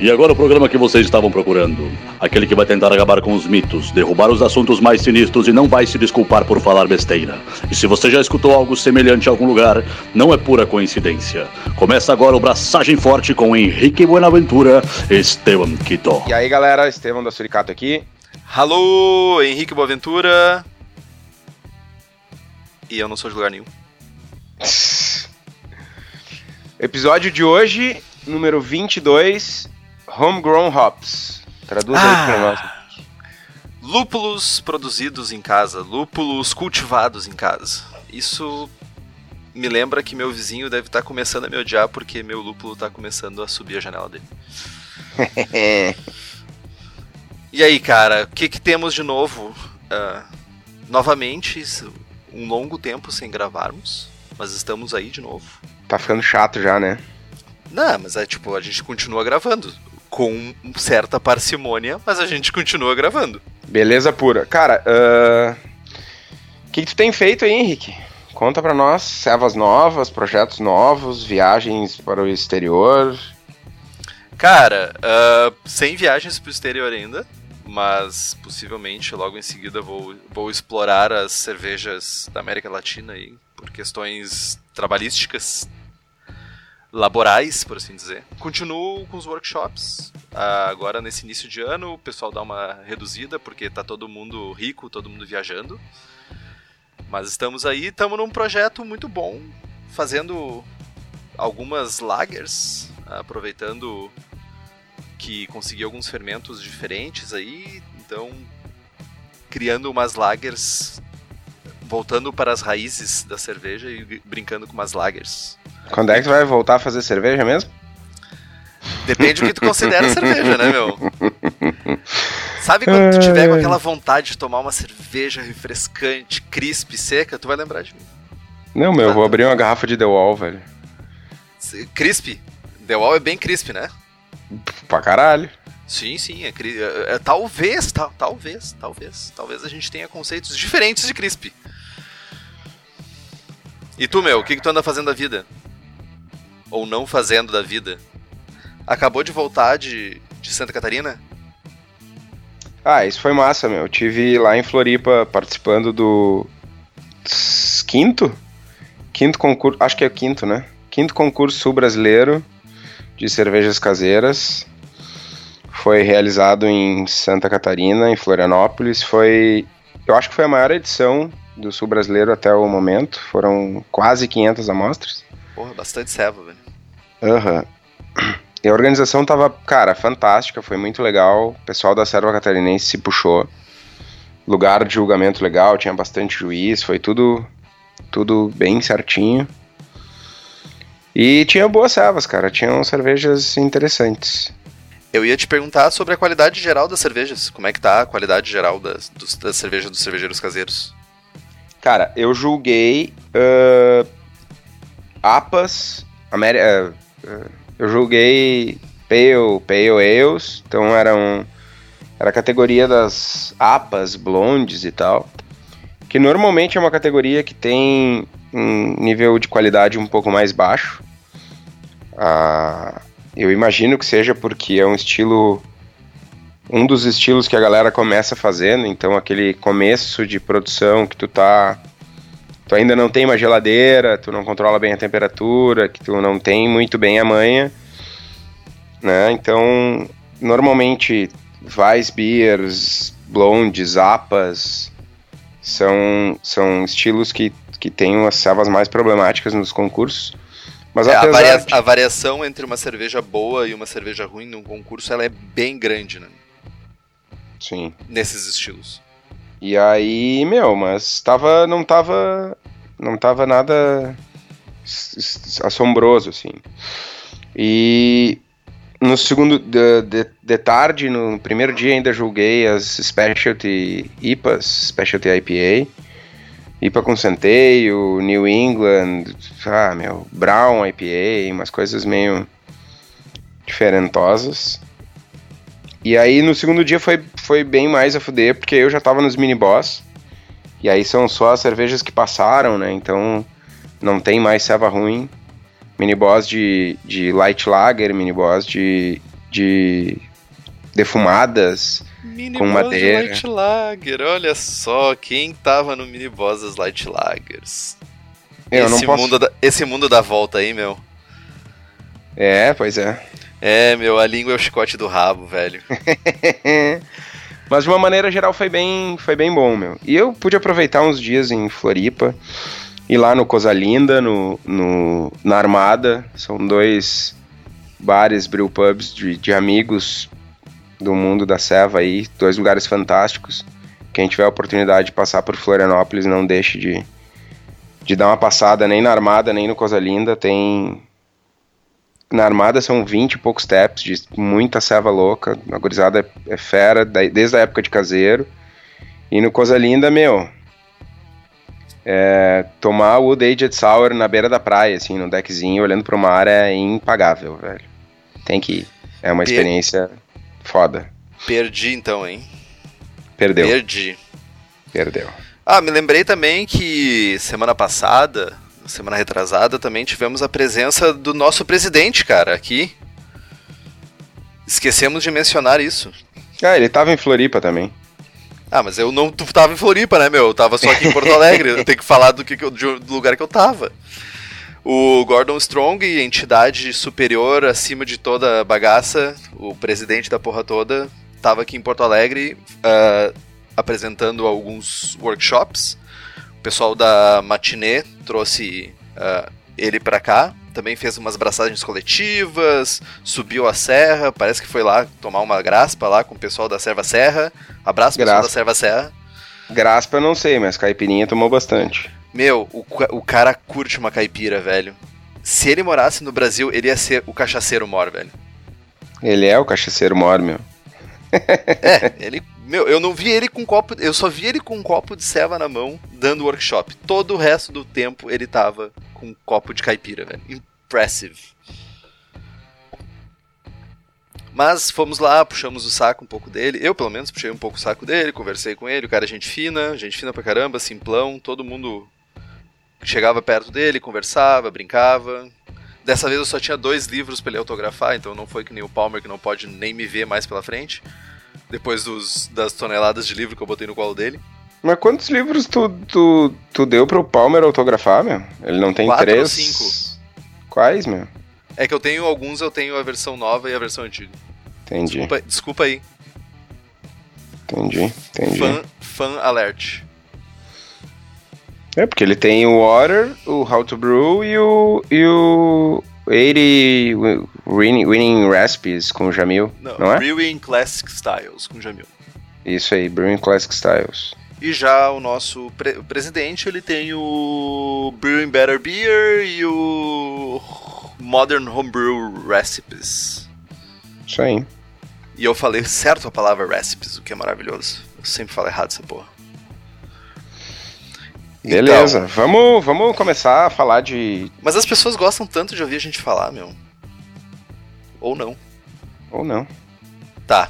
E agora o programa que vocês estavam procurando. Aquele que vai tentar acabar com os mitos, derrubar os assuntos mais sinistros e não vai se desculpar por falar besteira. E se você já escutou algo semelhante em algum lugar, não é pura coincidência. Começa agora o Braçagem Forte com Henrique Buenaventura e Esteban Quito. E aí galera, Esteban da Suricato aqui. Alô, Henrique Boaventura. E eu não sou de lugar nenhum. Episódio de hoje, número 22, Homegrown Hops. Traduz aí pra nós. Ah, lúpulos produzidos em casa, lúpulos cultivados em casa. Isso me lembra que meu vizinho deve estar começando a me odiar porque meu lúpulo está começando a subir a janela dele. E aí, cara, o que, que temos de novo? Ah, novamente, um longo tempo sem gravarmos, mas estamos aí de novo. Tá ficando chato já, né? Não, mas é tipo, a gente continua gravando. Com certa parcimônia, mas a gente continua gravando. Beleza pura. Cara, ah, o que, que tu tem feito aí, Henrique? Conta pra nós, servas novas, projetos novos, viagens para o exterior. Cara, ah, sem viagens pro exterior ainda, mas possivelmente logo em seguida vou, vou explorar as cervejas da América Latina aí, por questões trabalhísticas, laborais, por assim dizer. Continuo com os workshops. ah, agora nesse início de ano o pessoal dá uma reduzida porque tá todo mundo rico, todo mundo viajando. Mas estamos aí, estamos num projeto muito bom, fazendo algumas lagers, aproveitando que consegui alguns fermentos diferentes aí, então criando umas lagers, voltando para as raízes da cerveja e brincando com umas lagers. Quando é que tu vai voltar a fazer cerveja mesmo? Depende do que tu considera cerveja, né, meu? Sabe quando tu tiver com aquela vontade de tomar uma cerveja refrescante, crisp, seca, tu vai lembrar de mim. Não, meu, eu vou abrir uma garrafa de The Wall, velho. Crisp? The Wall é bem crisp, né? Pra caralho. Sim, sim, é, é- é- talvez, tal- talvez, talvez, talvez a gente tenha conceitos diferentes de crisp. E tu, meu, o que, que tu anda fazendo da vida? Ou não fazendo da vida? Acabou de voltar de, de Santa Catarina? Ah, isso foi massa, meu. Eu tive lá em Floripa participando do quinto? Quinto concurso, acho que é o quinto, né? Quinto concurso sul brasileiro de cervejas caseiras. Foi realizado em Santa Catarina, em Florianópolis. Foi, eu acho que foi a maior edição do sul brasileiro até o momento. Foram quase 500 amostras. Porra, bastante serva, velho. Aham. E a organização tava, cara, fantástica, foi muito legal. O pessoal da Serva Catarinense se puxou. Lugar de julgamento legal, tinha bastante juiz, foi tudo tudo bem certinho. E tinha boas servas, cara, tinham cervejas interessantes. Eu ia te perguntar sobre a qualidade geral das cervejas. Como é que tá a qualidade geral das, dos, das cervejas dos cervejeiros caseiros? Cara, eu julguei ah, APAS, Ameri- ah, ah, eu julguei Pale, Pale Ales, então eram era a categoria das APAS, blondes e tal, que normalmente é uma categoria que tem um nível de qualidade um pouco mais baixo. Ah, eu imagino que seja porque é um estilo um dos estilos que a galera começa fazendo, então aquele começo de produção que tu tá tu ainda não tem uma geladeira, tu não controla bem a temperatura, que tu não tem muito bem a manha, né? Então, normalmente Weiss beers, blondes, apas são são estilos que que têm umas servas mais problemáticas nos concursos. Mas É, a, varia- de- a variação entre uma cerveja boa e uma cerveja ruim num concurso ela é bem grande, né? sim. Nesses estilos. E aí, meu, mas tava, não tava, não tava nada assombroso, assim. E no segundo, de, de, de tarde, no primeiro dia ainda julguei as Specialty IPAs, Specialty IPA, IPA com centeio, New England, ah, meu, Brown IPA, umas coisas meio diferentosas. E aí no segundo dia foi, foi bem mais a fuder, porque eu já tava nos mini boss. E aí são só as cervejas que passaram, né? Então não tem mais serva ruim. Mini boss de, de light lager, mini boss de de defumadas Mini com madeira. de Light Lager, olha só, quem tava no mini boss das Light Lagers. Eu esse, não posso. mundo da, esse mundo dá volta aí, meu. É, pois é. É, meu, a língua é o chicote do rabo, velho. Mas de uma maneira geral foi bem, foi bem bom, meu. E eu pude aproveitar uns dias em Floripa, ir lá no Coisa Linda, no, no, na Armada. São dois bares, brew pubs de, de amigos do mundo da Seva aí, dois lugares fantásticos. Quem tiver a oportunidade de passar por Florianópolis, não deixe de, de dar uma passada nem na Armada, nem no Coisa Linda. Tem. Na Armada são 20 e poucos taps de muita ceva louca. A gurizada é, é fera, desde a época de caseiro. E no Coisa Linda, meu. É, tomar o Aged Sour na beira da praia, assim, no deckzinho, olhando pro mar é impagável, velho. Tem que ir. É uma Pe- experiência foda. Perdi então, hein? Perdeu, Perdi. perdeu. Ah, me lembrei também que semana passada, semana retrasada, também tivemos a presença do nosso presidente, cara, aqui. Esquecemos de mencionar isso. Ah, ele tava em Floripa também. Ah, mas eu não tava em Floripa, né, meu? Eu tava só aqui em Porto Alegre. eu tenho que falar do, que que eu- de- do lugar que eu tava. O Gordon Strong, entidade superior acima de toda a bagaça, o presidente da porra toda, tava aqui em Porto Alegre ah, apresentando alguns workshops. O pessoal da Matinê trouxe ah, ele pra cá. Também fez umas braçagens coletivas, subiu a serra, parece que foi lá tomar uma graspa lá com o pessoal da Serva Serra. Abraço, pessoal Graspa. da Serva Serra. Graspa eu não sei, mas caipirinha tomou bastante. Meu, o, o cara curte uma caipira, velho. Se ele morasse no Brasil, ele ia ser o cachaceiro mor, velho. Ele é o cachaceiro mor, meu. É, ele. Meu, eu não vi ele com copo. Eu só vi ele com um copo de ceva na mão, dando workshop. Todo o resto do tempo ele tava com um copo de caipira, velho. Impressive. Mas fomos lá, puxamos o saco um pouco dele. Eu, pelo menos, puxei um pouco o saco dele, conversei com ele. O cara é gente fina, gente fina pra caramba, simplão. Todo mundo chegava perto dele, conversava, brincava. Dessa vez eu só tinha dois livros pra ele autografar, então não foi que nem o Palmer que não pode nem me ver mais pela frente. Depois dos, das toneladas de livro que eu botei no colo dele. Mas quantos livros tu, tu, tu deu pro Palmer autografar, meu? Ele não tem Quatro três. ou cinco. Quais, meu? É que eu tenho alguns, eu tenho a versão nova e a versão antiga. Entendi, Desculpa, desculpa aí. entendi, entendi. Fan, fan alert. É, porque ele tem o Water, o How to Brew e o, e o 80 Winning, winning Recipes com o Jamil, Não, não, é? Brewing Classic Styles com Jamil. Isso aí, Brewing Classic Styles. E já o nosso pre- o presidente, ele tem o Brewing Better Beer e o Modern Homebrew Recipes. Isso aí. E eu falei certo a palavra recipes, o que é maravilhoso. Eu sempre falo errado essa porra. Beleza, Então, vamos, vamos começar a falar de. mas as pessoas gostam tanto de ouvir a gente falar, meu. Ou não. Ou não. Tá.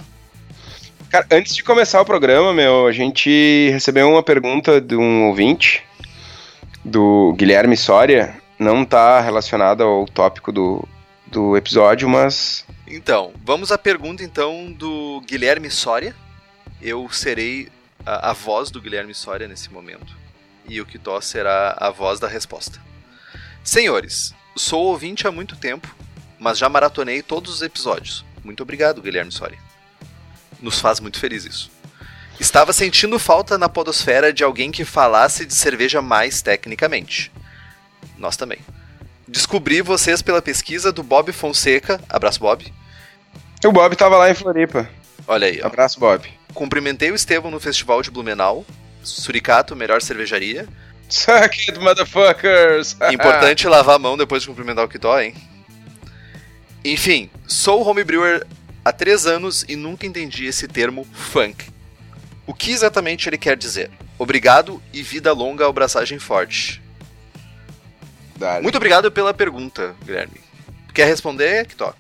Cara, antes de começar o programa, meu, a gente recebeu uma pergunta de um ouvinte, do Guilherme Soria. Não tá relacionada ao tópico do, do episódio, mas Então, vamos à pergunta então do Guilherme Soria. Eu serei a, a voz do Guilherme Soria nesse momento. E o Kitó será a voz da resposta. Senhores, sou ouvinte há muito tempo, mas já maratonei todos os episódios. Muito obrigado, Guilherme Soria. Nos faz muito feliz isso. Estava sentindo falta na podosfera de alguém que falasse de cerveja mais tecnicamente. Nós também. Descobri vocês pela pesquisa do Bob Fonseca. Abraço, Bob. o Bob tava lá em Floripa. Olha aí, ó. Abraço, Bob. Cumprimentei o Estevão no festival de Blumenau. Suricato, melhor cervejaria. Suck it, motherfuckers! Importante lavar a mão depois de cumprimentar o que dói, hein? Enfim, sou homebrewer há três anos e nunca entendi esse termo funk. O que exatamente ele quer dizer? Obrigado e vida longa ao Braçagem Forte. Dale. Muito obrigado pela pergunta, Guilherme. Quer responder, Kitó?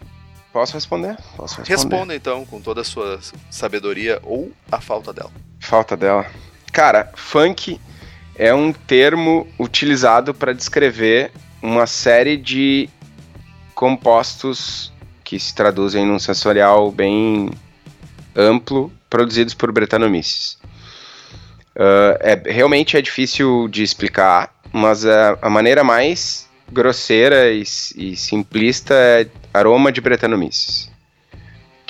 Posso responder? Posso responder. Responda então, com toda a sua sabedoria ou a falta dela. Falta dela. Cara, funk é um termo utilizado para descrever uma série de compostos que se traduzem num sensorial bem amplo, produzidos por Brettanomyces. Uh, é, realmente é difícil de explicar, mas a, a maneira mais grosseira e, e, simplista é aroma de Brettanomyces.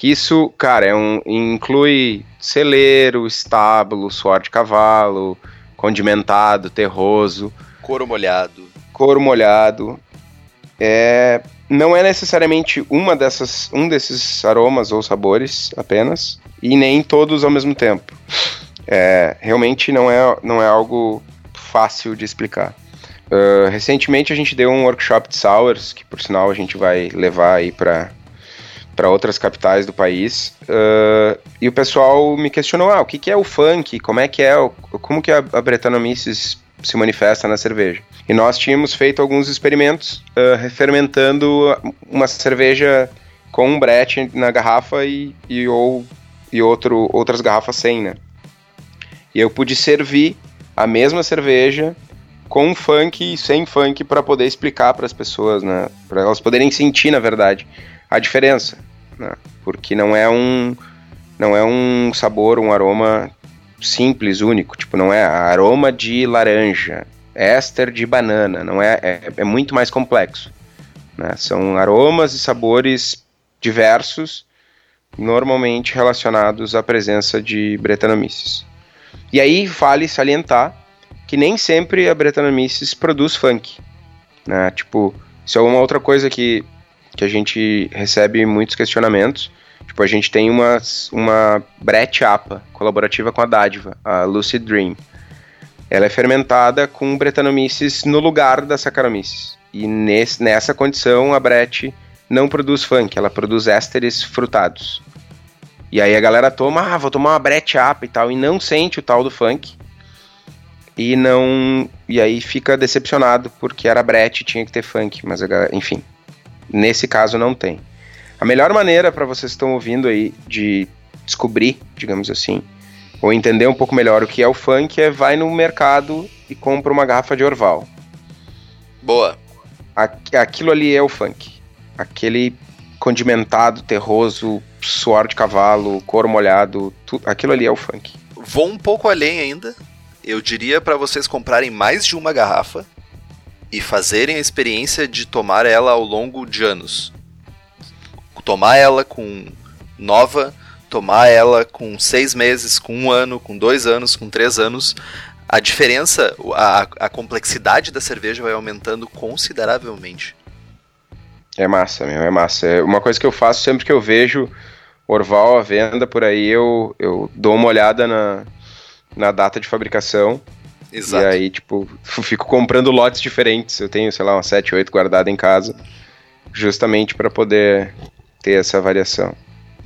Que isso, cara, é um, inclui celeiro, estábulo, suor de cavalo, condimentado, terroso. Couro molhado. Couro molhado. É, não é necessariamente uma dessas, um desses aromas ou sabores apenas, e nem todos ao mesmo tempo. É, realmente não é, não é algo fácil de explicar. Uh, recentemente a gente deu um workshop de sours, que por sinal a gente vai levar aí para para outras capitais do país uh, e o pessoal me questionou ah o que, que é o funk? Como é que é como que a, a se manifesta na cerveja? E nós tínhamos feito alguns experimentos uh, fermentando uma cerveja com um brete na garrafa e, e ou e outro outras garrafas sem né? E eu pude servir a mesma cerveja com funk e sem funk para poder explicar para as pessoas, né? Para elas poderem sentir, na verdade, a diferença, né? Porque não é um não é um sabor, um aroma simples, único, tipo, não é aroma de laranja, éster de banana, não é, é, é muito mais complexo, né? São aromas e sabores diversos, normalmente relacionados à presença de Brettanomyces. E aí vale salientar que nem sempre a Brettanomyces produz funk. Né? Tipo, isso é uma outra coisa que, que a gente recebe muitos questionamentos. Tipo, a gente tem uma, uma Brett APA, colaborativa com a Dádiva, a Lucid Dream. Ela é fermentada com Brettanomyces no lugar da Saccharomyces. E nesse, nessa condição, a Brett não produz funk, ela produz ésteres frutados. E aí a galera toma, ah, vou tomar uma Brett APA e tal, e não sente o tal do funk. E não. E aí fica decepcionado, porque era Brett tinha que ter funk, mas enfim. Nesse caso não tem. A melhor maneira para vocês que estão ouvindo aí de descobrir, digamos assim, ou entender um pouco melhor o que é o funk é vai no mercado e compra uma garrafa de Orval. Boa. Aquilo ali é o funk. Aquele condimentado, terroso, suor de cavalo, couro molhado, tu, aquilo ali é o funk. Vou um pouco além ainda. Eu diria para vocês comprarem mais de uma garrafa e fazerem a experiência de tomar ela ao longo de anos. Tomar ela com nova, tomar ela com seis meses, com um ano, com dois anos, com três anos. A diferença, a, a complexidade da cerveja vai aumentando consideravelmente. É massa, meu, é massa. É uma coisa que eu faço sempre que eu vejo Orval à venda por aí, eu, eu dou uma olhada na, na data de fabricação. Exato. E aí, tipo, fico comprando lotes diferentes. Eu tenho, sei lá, umas 7, 8 guardadas em casa, justamente para poder ter essa variação.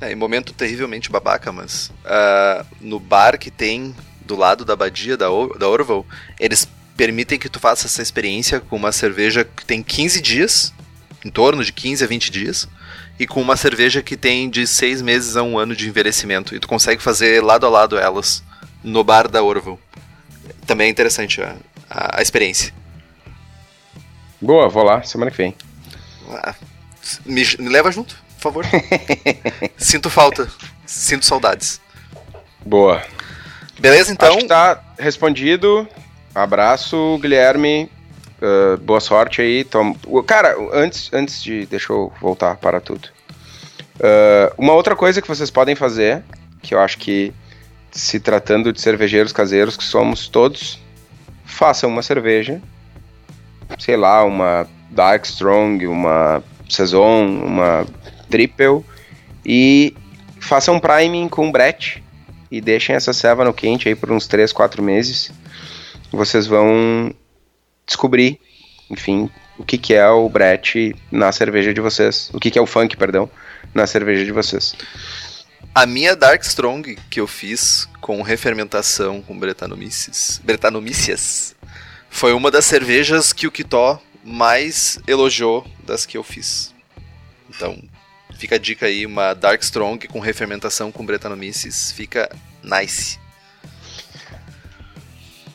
É, em momento terrivelmente babaca, mas uh, no bar que tem do lado da abadia da, da Orval, eles permitem que tu faça essa experiência com uma cerveja que tem 15 dias, em torno de 15 a 20 dias, e com uma cerveja que tem de seis meses a um ano de envelhecimento. E tu consegue fazer lado a lado elas no bar da Orville. Também é interessante a, a, a experiência. Boa, vou lá semana que vem. Ah, me, me leva junto, por favor. Sinto falta. Sinto saudades. Boa. Beleza, então? Acho que tá respondido. Abraço, Guilherme. Uh, boa sorte aí. Tom... Cara, antes, antes de. Deixa eu voltar para tudo. Uh, uma outra coisa que vocês podem fazer, que eu acho que se tratando de cervejeiros caseiros que somos todos, façam uma cerveja, sei lá, uma Dark Strong, uma Saison, uma Triple e façam um priming com Brett e deixem essa ceva no quente aí por uns 3, 4 meses. Vocês vão descobrir, enfim, o que, que é o Brett na cerveja de vocês. O que, que é o funk, perdão, na cerveja de vocês. A minha Dark Strong que eu fiz com refermentação com Bretanomyces, Bretanomyces foi uma das cervejas que o Kitó mais elogiou das que eu fiz. Então, fica a dica aí, uma Dark Strong com refermentação com Bretanomyces, fica nice.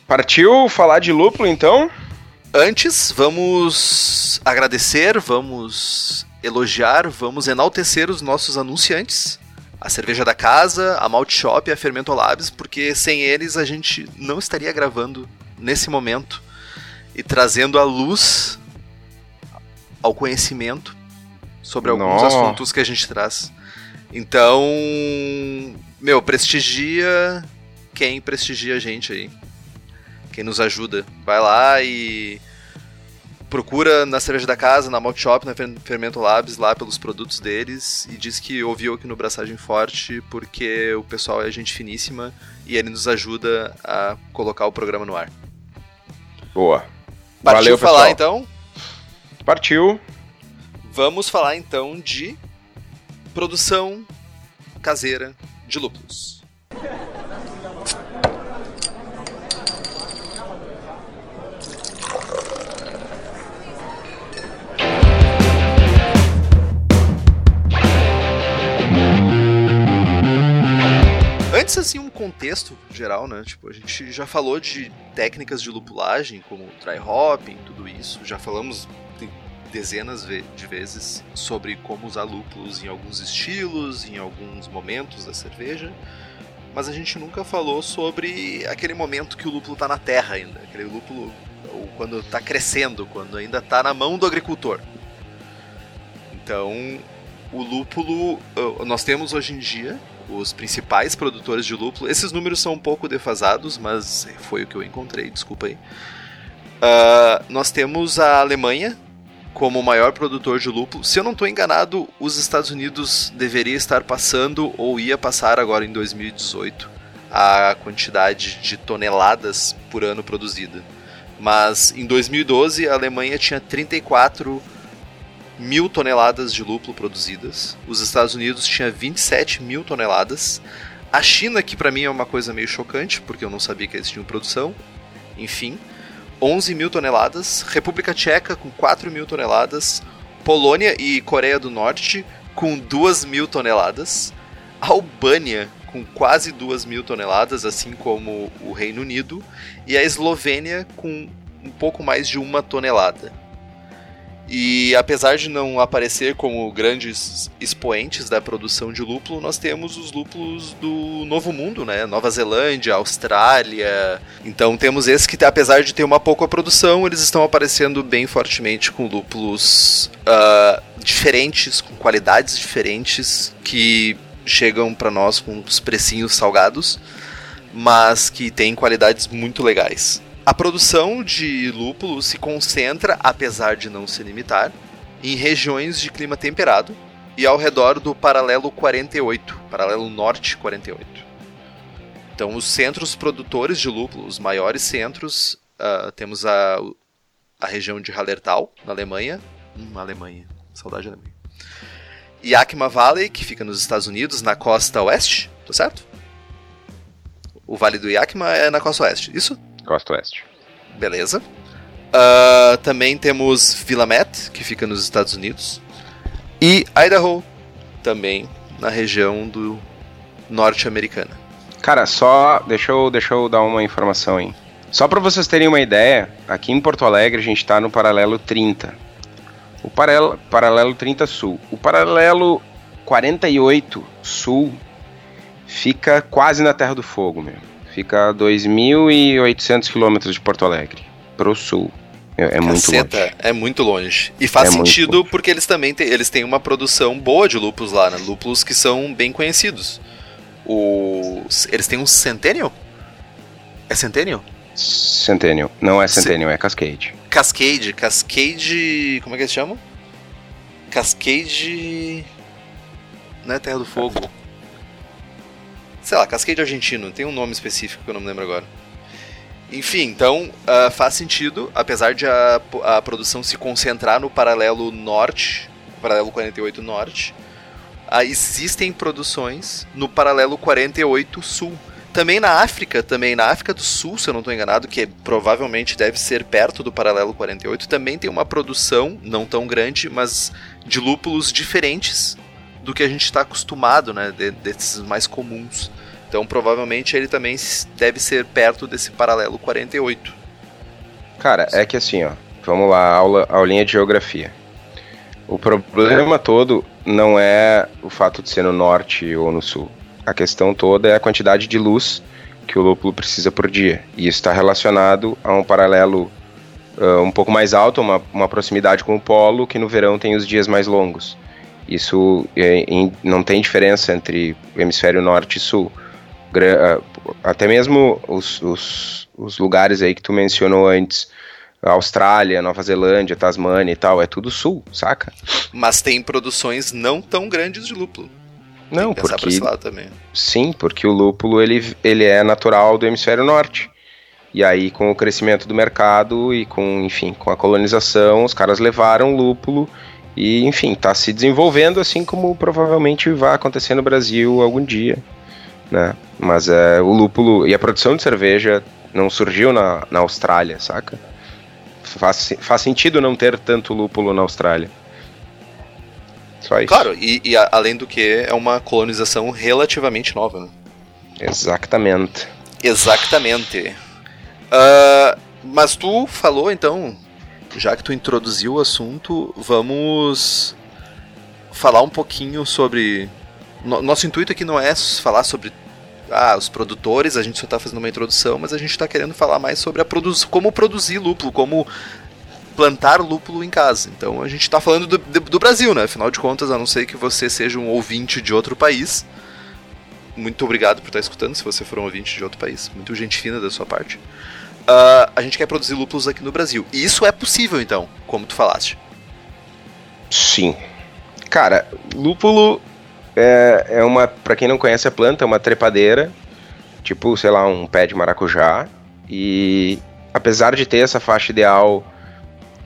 Partiu falar de lúpulo então? antes, vamos agradecer, vamos elogiar, vamos enaltecer os nossos anunciantes. A Cerveja da Casa, a Malt Shop e a Fermento Labs, porque sem eles a gente não estaria gravando nesse momento e trazendo a luz ao conhecimento sobre alguns Nossa. assuntos que a gente traz. Então, meu, prestigia quem prestigia a gente aí. Quem nos ajuda. Vai lá e procura na cerveja da casa, na Malt Shop, na Fer- Fermento Labs, lá pelos produtos deles e diz que ouviu aqui no Braçagem Forte porque o pessoal é gente finíssima e ele nos ajuda a colocar o programa no ar. Boa. Partiu Valeu, falar pessoal. então? Partiu. Vamos falar então de produção caseira de lúpulos. Assim, um contexto geral, né? Tipo, a gente já falou de técnicas de lupulagem, como dry hopping, tudo isso. Já falamos de- dezenas de vezes sobre como usar lúpulos em alguns estilos, em alguns momentos da cerveja. Mas a gente nunca falou sobre aquele momento que o lúpulo tá na terra ainda. Aquele lúpulo ou quando tá crescendo, quando ainda tá na mão do agricultor. Então, o lúpulo, nós temos hoje em dia os principais produtores de lúpulo. Esses números são um pouco defasados, mas foi o que eu encontrei, desculpa aí. Ah, nós temos a Alemanha como o maior produtor de lúpulo. Se eu não estou enganado, os Estados Unidos deveria estar passando ou ia passar agora em 2018 a quantidade de toneladas por ano produzida. Mas em 2012 a Alemanha tinha 34 mil toneladas de lúpulo produzidas. Os Estados Unidos tinha 27 mil toneladas. A China, que para mim é uma coisa meio chocante, porque eu não sabia que eles tinham produção. Enfim, 11 mil toneladas. República Tcheca com 4 mil toneladas. Polônia e Coreia do Norte com 2 mil toneladas. Albânia com quase 2 mil toneladas, assim como o Reino Unido. E a Eslovênia com um pouco mais de uma tonelada. E apesar de não aparecer como grandes expoentes da produção de lúpulo, nós temos os lúpulos do Novo Mundo, né? Nova Zelândia, Austrália. Então temos esses que, apesar de ter uma pouca produção, eles estão aparecendo bem fortemente com lúpulos ah, diferentes, com qualidades diferentes, que chegam para nós com os precinhos salgados, mas que têm qualidades muito legais. A produção de lúpulo se concentra, apesar de não se limitar, em regiões de clima temperado e ao redor do paralelo 48, paralelo norte 48. Então, os centros produtores de lúpulo, os maiores centros, ah, temos a, a região de Hallertau, na Alemanha. Hum, Alemanha, saudade da Alemanha. Yakima Valley, que fica nos Estados Unidos, na costa oeste, tá certo? O Vale do Yakima é na costa oeste, isso? Costa Oeste. Beleza. Ah, também temos Willamette, que fica nos Estados Unidos. E Idaho, também na região do norte-americana. Cara, só deixa eu, deixa eu dar uma informação aí. Só para vocês terem uma ideia, aqui em Porto Alegre a gente está no paralelo 30. O paralelo, paralelo 30 sul. O paralelo 48 sul fica quase na Terra do Fogo, meu. Fica a 2.800 quilômetros de Porto Alegre, pro sul. É, é muito longe. é muito longe. E faz É sentido porque eles também têm, eles têm uma produção boa de lúpulos lá, né? Lúpulos que são bem conhecidos. Os, eles têm um Centennial? É Centennial? Centennial. Não é Centennial, é Cascade. Cascade, Cascade. Como é que eles chamam? Cascade. Não é Terra do Fogo. Sei lá, Cascade argentino, tem um nome específico que eu não me lembro agora. Enfim, então ah, faz sentido, apesar de a, a produção se concentrar no paralelo norte, paralelo 48 norte, ah, existem produções no paralelo 48 sul. Também na África, também na África do Sul, se eu não estou enganado, que provavelmente deve ser perto do paralelo 48, também tem uma produção, não tão grande, mas de lúpulos diferentes do que a gente está acostumado, né, de- desses mais comuns. Então provavelmente ele também deve ser perto desse paralelo 48. Cara, é que assim, ó. vamos lá, aula, aulinha de geografia. O problema todo não é o fato de ser no norte ou no sul. A questão toda é a quantidade de luz que o lúpulo precisa por dia. E isso está relacionado a um paralelo uh, um pouco mais alto, uma, uma proximidade com o polo, que no verão tem os dias mais longos. Isso é, em, não tem diferença entre hemisfério norte e sul. Gra uh, até mesmo os, os, os lugares aí que tu mencionou antes, Austrália, Nova Zelândia, Tasmânia e tal, é tudo sul, saca? Mas tem produções não tão grandes de lúpulo. Não, porque sim, porque o lúpulo ele, ele é natural do hemisfério norte. E aí com o crescimento do mercado e com, enfim, com a colonização, os caras levaram o lúpulo e, enfim, está se desenvolvendo assim como provavelmente vai acontecer no Brasil algum dia, né? Mas é, o lúpulo e a produção de cerveja não surgiu na, na Austrália, saca? Faz, faz sentido não ter tanto lúpulo na Austrália. Só isso. Claro, e, e a, além do que é uma colonização relativamente nova, né? Exatamente. Exatamente. Uh, mas tu falou então, já que tu introduziu o assunto, vamos falar um pouquinho sobre. Nosso intuito aqui não é falar sobre ah, os produtores, a gente só está fazendo uma introdução, mas a gente está querendo falar mais sobre a produ como produzir lúpulo, como plantar lúpulo em casa. Então a gente está falando do, do, Brasil, né? Afinal de contas, a não ser que você seja um ouvinte de outro país. Muito obrigado por estar escutando, se você for um ouvinte de outro país. Muito gente fina da sua parte. Uh, a gente quer produzir lúpulos aqui no Brasil. E isso é possível, então, como tu falaste. Sim. Cara, lúpulo é, é uma, para quem não conhece a planta, é uma trepadeira, tipo, sei lá, um pé de maracujá. E apesar de ter essa faixa ideal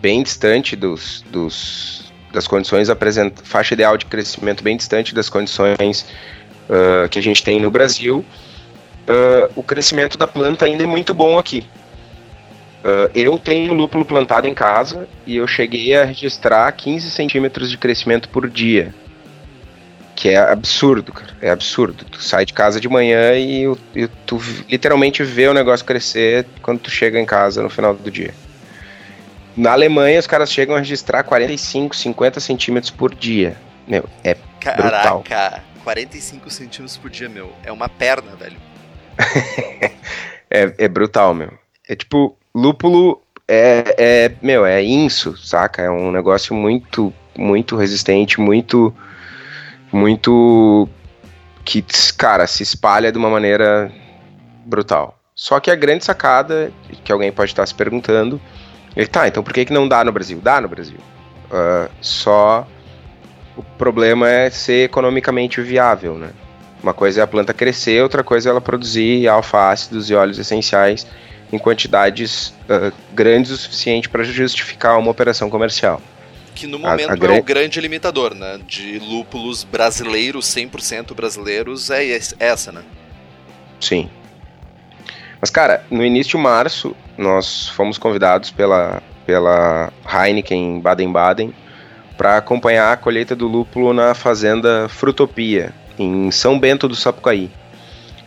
bem distante dos, dos das condições apresenta faixa ideal de crescimento bem distante das condições uh, que a gente tem no Brasil, uh, o crescimento da planta ainda é muito bom aqui. Uh, eu tenho lúpulo plantado em casa e eu cheguei a registrar 15 centímetros de crescimento por dia. Que é absurdo, cara. É absurdo. Tu sai de casa de manhã e, e tu literalmente vê o negócio crescer quando tu chega em casa no final do dia. Na Alemanha, os caras chegam a registrar 45, 50 centímetros por dia. Meu, é Caraca, brutal. Caraca, 45 centímetros por dia, meu. É uma perna, velho. é, é brutal, meu. É tipo, lúpulo é, é, meu, é inso, saca? É um negócio muito, muito resistente, muito, muito que, cara, se espalha de uma maneira brutal. Só que a grande sacada, que alguém pode estar se perguntando, ele tá, então por que, que não dá no Brasil? Dá no Brasil. Uh, só o problema é ser economicamente viável, né? Uma coisa é a planta crescer, outra coisa é ela produzir alfa-ácidos e óleos essenciais em quantidades uh, grandes o suficiente para justificar uma operação comercial. Que no momento a, a é o grande limitador, né? De lúpulos brasileiros, 100% brasileiros, é essa, né? Sim. Mas, cara, no início de março, nós fomos convidados pela, pela Heineken Baden-Baden para acompanhar a colheita do lúpulo na fazenda Frutopia, em São Bento do Sapucaí.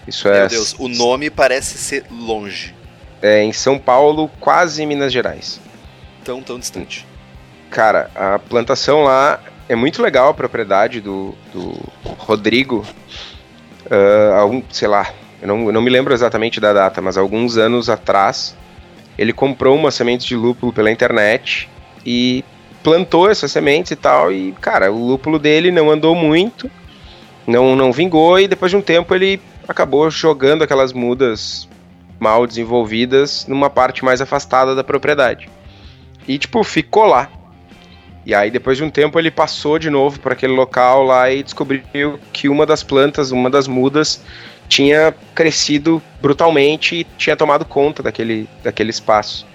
Isso é Meu Deus, o nome parece ser longe. É em São Paulo, quase Minas Gerais. Tão, tão distante. Cara, a plantação lá é muito legal, a propriedade do, do Rodrigo. Uh, algum, sei lá, eu não, eu não me lembro exatamente da data, mas alguns anos atrás, ele comprou uma semente de lúpulo pela internet e plantou essas sementes e tal. E, cara, o lúpulo dele não andou muito, não, não vingou, e depois de um tempo ele acabou jogando aquelas mudas mal desenvolvidas numa parte mais afastada da propriedade. E, tipo, ficou lá. E aí, depois de um tempo, ele passou de novo para aquele local lá e descobriu que uma das plantas, uma das mudas, tinha crescido brutalmente e tinha tomado conta daquele, daquele espaço.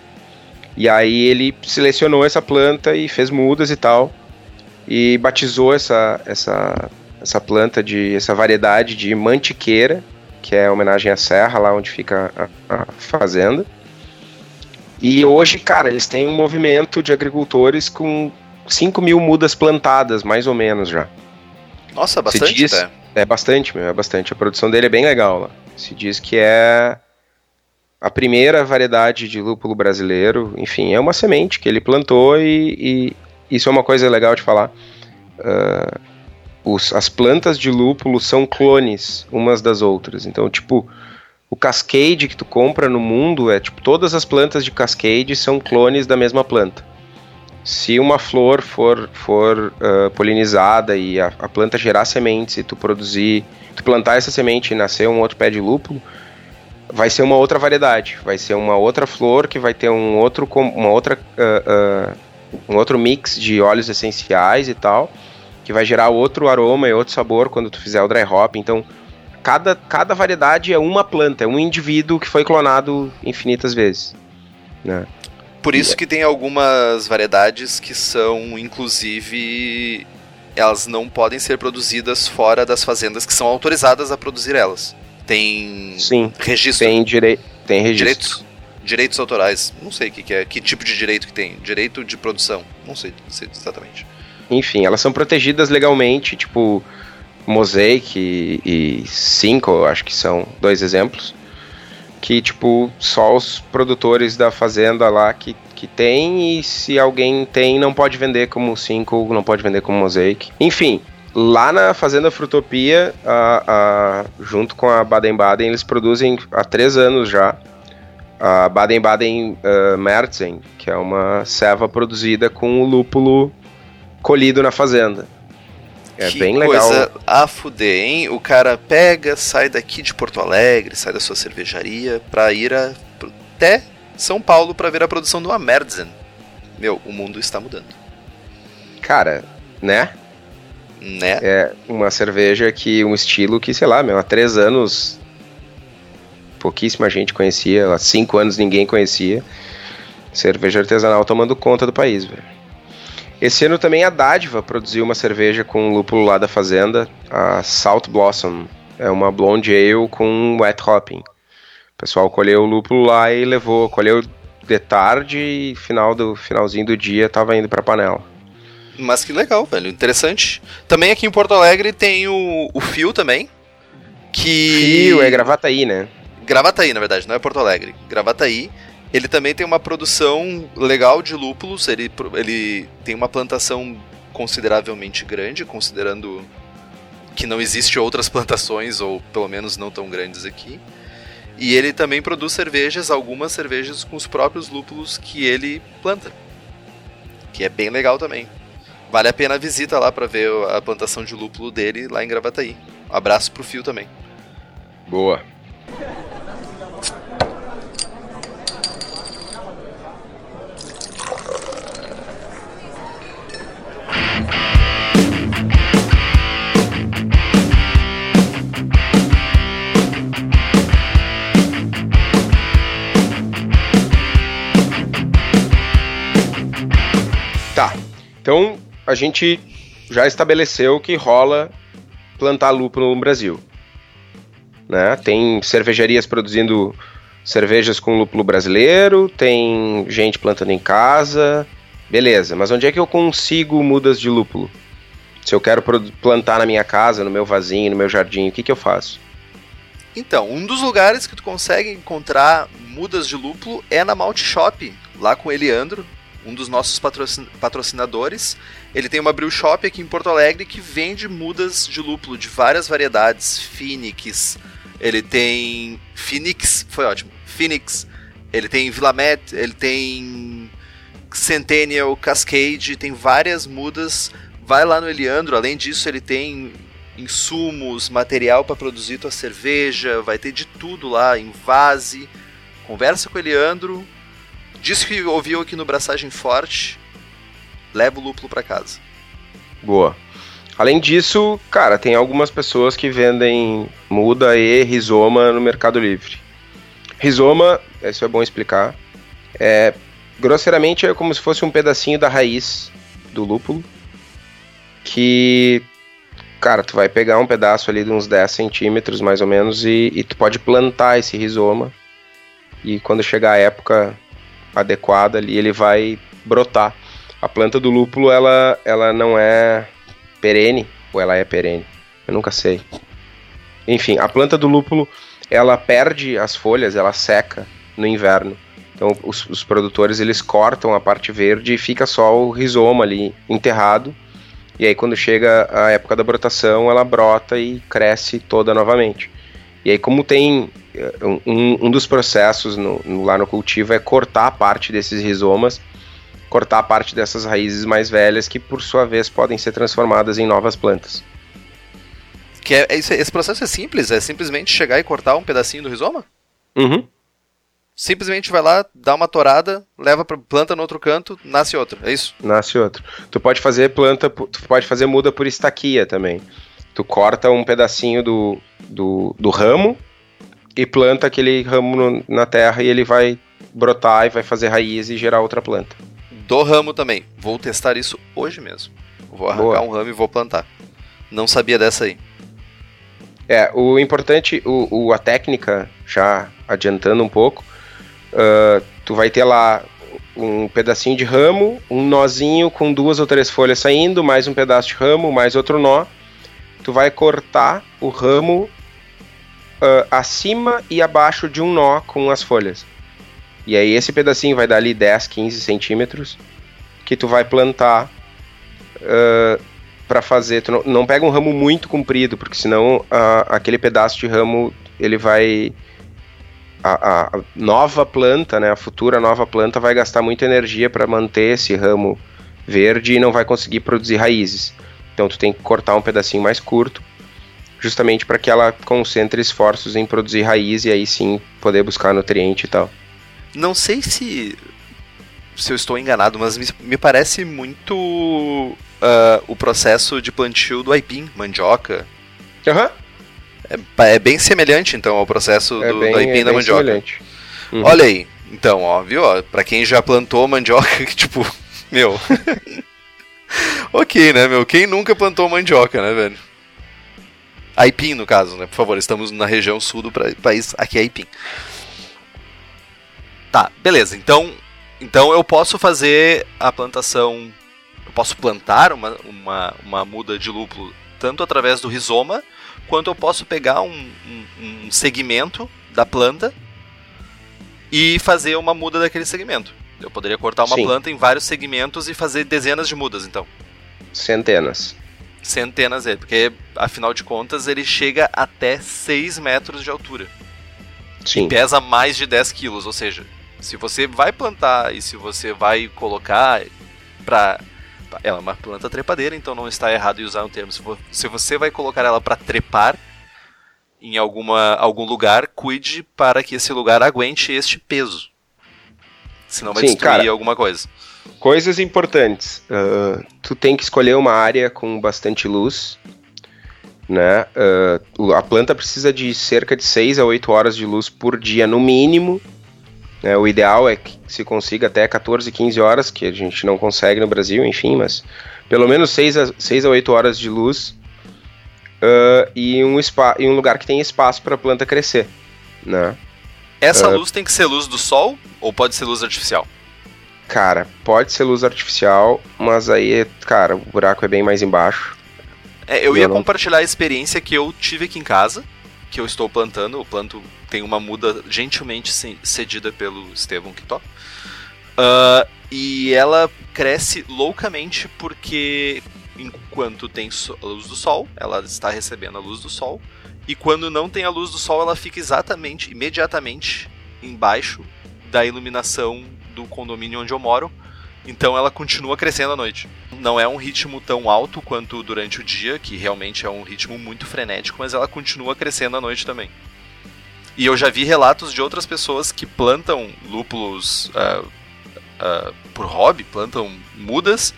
E aí ele selecionou essa planta e fez mudas e tal. E batizou essa, essa, essa planta de. essa variedade de mantiqueira, que é homenagem à serra, lá onde fica a, a fazenda. E hoje, cara, eles têm um movimento de agricultores com 5 mil mudas plantadas, mais ou menos já. Nossa, bastante, diz, é bastante, meu, é bastante. A produção dele é bem legal lá. Se diz que é a primeira variedade de lúpulo brasileiro. Enfim, é uma semente que ele plantou e, e isso é uma coisa legal de falar. Uh, os, as plantas de lúpulo são clones umas das outras. Então, tipo, o Cascade que tu compra no mundo é tipo todas as plantas de Cascade são clones da mesma planta. Se uma flor for, for uh, polinizada e a, a, planta gerar sementes e tu produzir, tu plantar essa semente e nascer um outro pé de lúpulo, vai ser uma outra variedade, vai ser uma outra flor que vai ter um outro, uma outra, uh, uh, um outro mix de óleos essenciais e tal, que vai gerar outro aroma e outro sabor quando tu fizer o dry hop. Então cada, cada variedade é uma planta, é um indivíduo que foi clonado infinitas vezes. Né? Por isso que tem algumas variedades que são, inclusive, elas não podem ser produzidas fora das fazendas que são autorizadas a produzir elas. Tem Sim, registro. Tem, direi tem registro. Direitos, direitos autorais. Não sei o que, que, é. Que tipo de direito que tem? Direito de produção. Não sei, não sei exatamente. Enfim, elas são protegidas legalmente, tipo Mosaic e, e eu acho que são dois exemplos. Que, tipo, só os produtores da fazenda lá que, que tem, e se alguém tem, não pode vender como Cinco, não pode vender como Mosaic. Enfim, lá na Fazenda Frutopia, a, a, junto com a Baden-Baden, eles produzem há três anos já a Baden-Baden uh, Märzen, que é uma ceva produzida com o lúpulo colhido na fazenda. É que bem legal. coisa a fuder, hein? O cara pega, sai daqui de Porto Alegre, sai da sua cervejaria pra ir a, até São Paulo para ver a produção de uma Merzen. Meu, o mundo está mudando. Cara, né? Né? É uma cerveja que, um estilo que, sei lá, meu, há três anos pouquíssima gente conhecia, há cinco anos ninguém conhecia. Cerveja artesanal tomando conta do país, velho. Esse ano também a Dádiva produziu uma cerveja com lúpulo lá da fazenda, a Salt Blossom. É uma blonde ale com wet hopping. O pessoal colheu o lúpulo lá e levou, colheu de tarde e final do finalzinho do dia tava indo pra panela. Mas que legal, velho, interessante. Também aqui em Porto Alegre tem o, o Fio também, que... Fio, é Gravataí, né? Gravataí, na verdade, não é Porto Alegre. Gravataí, ele também tem uma produção legal de lúpulos, ele, ele tem uma plantação consideravelmente grande, considerando que não existe outras plantações, ou pelo menos não tão grandes aqui. E ele também produz cervejas, algumas cervejas com os próprios lúpulos que ele planta. Que é bem legal também. Vale a pena a visita lá para ver a plantação de lúpulo dele lá em Gravataí. Um abraço pro Fio também. Boa. Então, a gente já estabeleceu que rola plantar lúpulo no Brasil. Né? Tem cervejarias produzindo cervejas com lúpulo brasileiro, tem gente plantando em casa, beleza. Mas onde é que eu consigo mudas de lúpulo? Se eu quero plantar na minha casa, no meu vasinho, no meu jardim, o que, que eu faço? Então, um dos lugares que tu consegue encontrar mudas de lúpulo é na Malt Shop, lá com o Eliandro, um dos nossos patrocinadores. Ele tem uma brew shop aqui em Porto Alegre que vende mudas de lúpulo de várias variedades, Phoenix, ele tem Phoenix, foi ótimo. Phoenix, ele tem Willamette, ele tem Centennial, Cascade, tem várias mudas. Vai lá no Eliandro, além disso ele tem insumos, material para produzir tua cerveja, vai ter de tudo lá, em vase. Conversa com o Eliandro, Diz que ouviu aqui no Braçagem Forte, leva o lúpulo para casa. Boa. Além disso, cara, tem algumas pessoas que vendem muda e rizoma no Mercado Livre. Rizoma, isso é bom explicar, é grosseiramente é como se fosse um pedacinho da raiz do lúpulo que cara, tu vai pegar um pedaço ali de uns 10 centímetros mais ou menos e, e, tu pode plantar esse rizoma e quando chegar a época adequada ali, ele vai brotar. A planta do lúpulo, ela, ela não é perene, ou ela é perene? Eu nunca sei. Enfim, a planta do lúpulo, ela perde as folhas, ela seca no inverno. Então os, os, produtores eles cortam a parte verde e fica só o rizoma ali enterrado. E aí quando chega a época da brotação, ela brota e cresce toda novamente. E aí como tem um, um dos processos no, no, lá no cultivo é cortar parte desses rizomas, cortar parte dessas raízes mais velhas que por sua vez podem ser transformadas em novas plantas. Que é, esse processo é simples, é simplesmente chegar e cortar um pedacinho do rizoma? Uhum simplesmente vai lá, dá uma torada, leva para planta no outro canto, nasce outro, é isso? Nasce outro. Tu pode fazer planta, tu pode fazer muda por estaquia também. Tu corta um pedacinho do, do, do ramo e planta aquele ramo no, na terra e ele vai brotar e vai fazer raiz e gerar outra planta. Do ramo também. Vou testar isso hoje mesmo. Vou arrancar Boa. um ramo e vou plantar. Não sabia dessa aí. É, o importante, o, o, a técnica, já adiantando um pouco, Uh, tu vai ter lá um pedacinho de ramo, um nozinho com duas ou três folhas saindo, mais um pedaço de ramo, mais outro nó. Tu vai cortar o ramo uh, acima e abaixo de um nó com as folhas. E aí esse pedacinho vai dar ali 10, 15 centímetros que tu vai plantar uh, para fazer. Tu não, não, pega um ramo muito comprido, porque senão uh, aquele pedaço de ramo ele vai a, a, nova planta, né, a futura nova planta vai gastar muita energia para manter esse ramo verde e não vai conseguir produzir raízes. Então tu tem que cortar um pedacinho mais curto, justamente para que ela concentre esforços em produzir raiz e aí sim poder buscar nutriente e tal. Não sei se se eu estou enganado, mas me, me parece muito uh, o processo de plantio do aipim, mandioca. Aham. Uhum. É, é, bem semelhante, então, ao processo é do, bem, aipim é da mandioca. Uhum. Olha aí. Então, ó, viu? Ó, pra quem já plantou mandioca, que tipo, meu. ok, né, meu? Quem nunca plantou mandioca, né, velho? Aipim, no caso, né? Por favor, estamos na região sul do país, aqui é Aipim. Tá, beleza. Então, então eu posso fazer a plantação. Eu posso plantar uma, uma, uma muda de lúpulo tanto através do rizoma quanto eu posso pegar um, um, um segmento da planta e fazer uma muda daquele segmento. Eu poderia cortar uma Sim. planta em vários segmentos e fazer dezenas de mudas, então. Centenas. Centenas, é, porque afinal de contas ele chega até 6 metros de altura. Sim. E pesa mais de 10 quilos, ou seja, se você vai plantar e se você vai colocar para ela é uma planta trepadeira, então não está errado em usar um termo. Se você vai colocar ela para trepar em alguma, algum lugar, cuide para que esse lugar aguente este peso. Senão vai Sim, destruir cara, alguma coisa. Coisas importantes. Uh, tu tem que escolher uma área com bastante luz. Né? Uh, a planta precisa de cerca de 6 a 8 horas de luz por dia, no mínimo, é, o ideal é que se consiga até 14, 15 horas, que a gente não consegue no Brasil, enfim, mas pelo menos 6 a, 6 a 8 horas de luz uh, e, um spa, e um lugar que tem espaço para a planta crescer. Né? Essa luz tem que ser luz do sol ou pode ser luz artificial? Cara, pode ser luz artificial, mas aí, cara, o buraco é bem mais embaixo. É, eu ia não... compartilhar a experiência que eu tive aqui em casa, que eu estou plantando, eu planto tem uma muda gentilmente cedida pelo Estevão Kitó. Uh, e ela cresce loucamente porque enquanto tem a luz do sol, ela está recebendo a luz do sol, e quando não tem a luz do sol, ela fica exatamente, imediatamente embaixo da iluminação do condomínio onde eu moro. Então ela continua crescendo à noite. Não é um ritmo tão alto quanto durante o dia, que realmente é um ritmo muito frenético, mas ela continua crescendo à noite também. E eu já vi relatos de outras pessoas que plantam lúpulos uh, uh, por hobby, plantam mudas,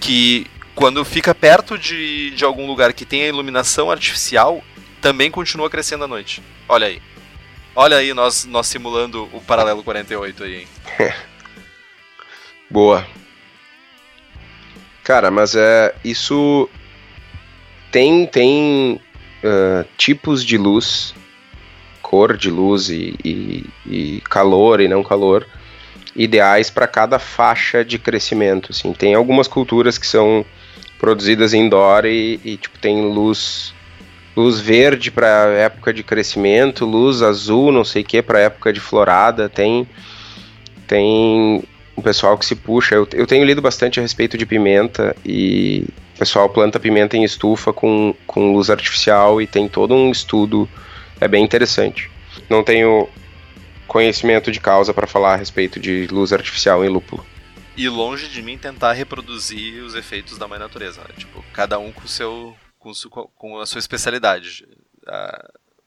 que quando fica perto de, de algum lugar que tem a iluminação artificial, também continua crescendo à noite. Olha aí. Olha aí nós, nós simulando o paralelo 48 aí, hein? Boa. Cara, mas é isso tem tem uh, tipos de luz cor de luz e, e, e calor e não calor ideais para cada faixa de crescimento. Assim. Tem algumas culturas que são produzidas indoor e, e tipo, tem luz luz verde para época de crescimento, luz azul, não sei o que, para época de florada. Tem tem um pessoal que se puxa. Eu, eu tenho lido bastante a respeito de pimenta e o pessoal planta pimenta em estufa com, com luz artificial e tem todo um estudo. É bem interessante. Não tenho conhecimento de causa para falar a respeito de luz artificial em lúpulo. E longe de mim tentar reproduzir os efeitos da mãe natureza. Né? Tipo, cada um com, seu, com, com a sua especialidade.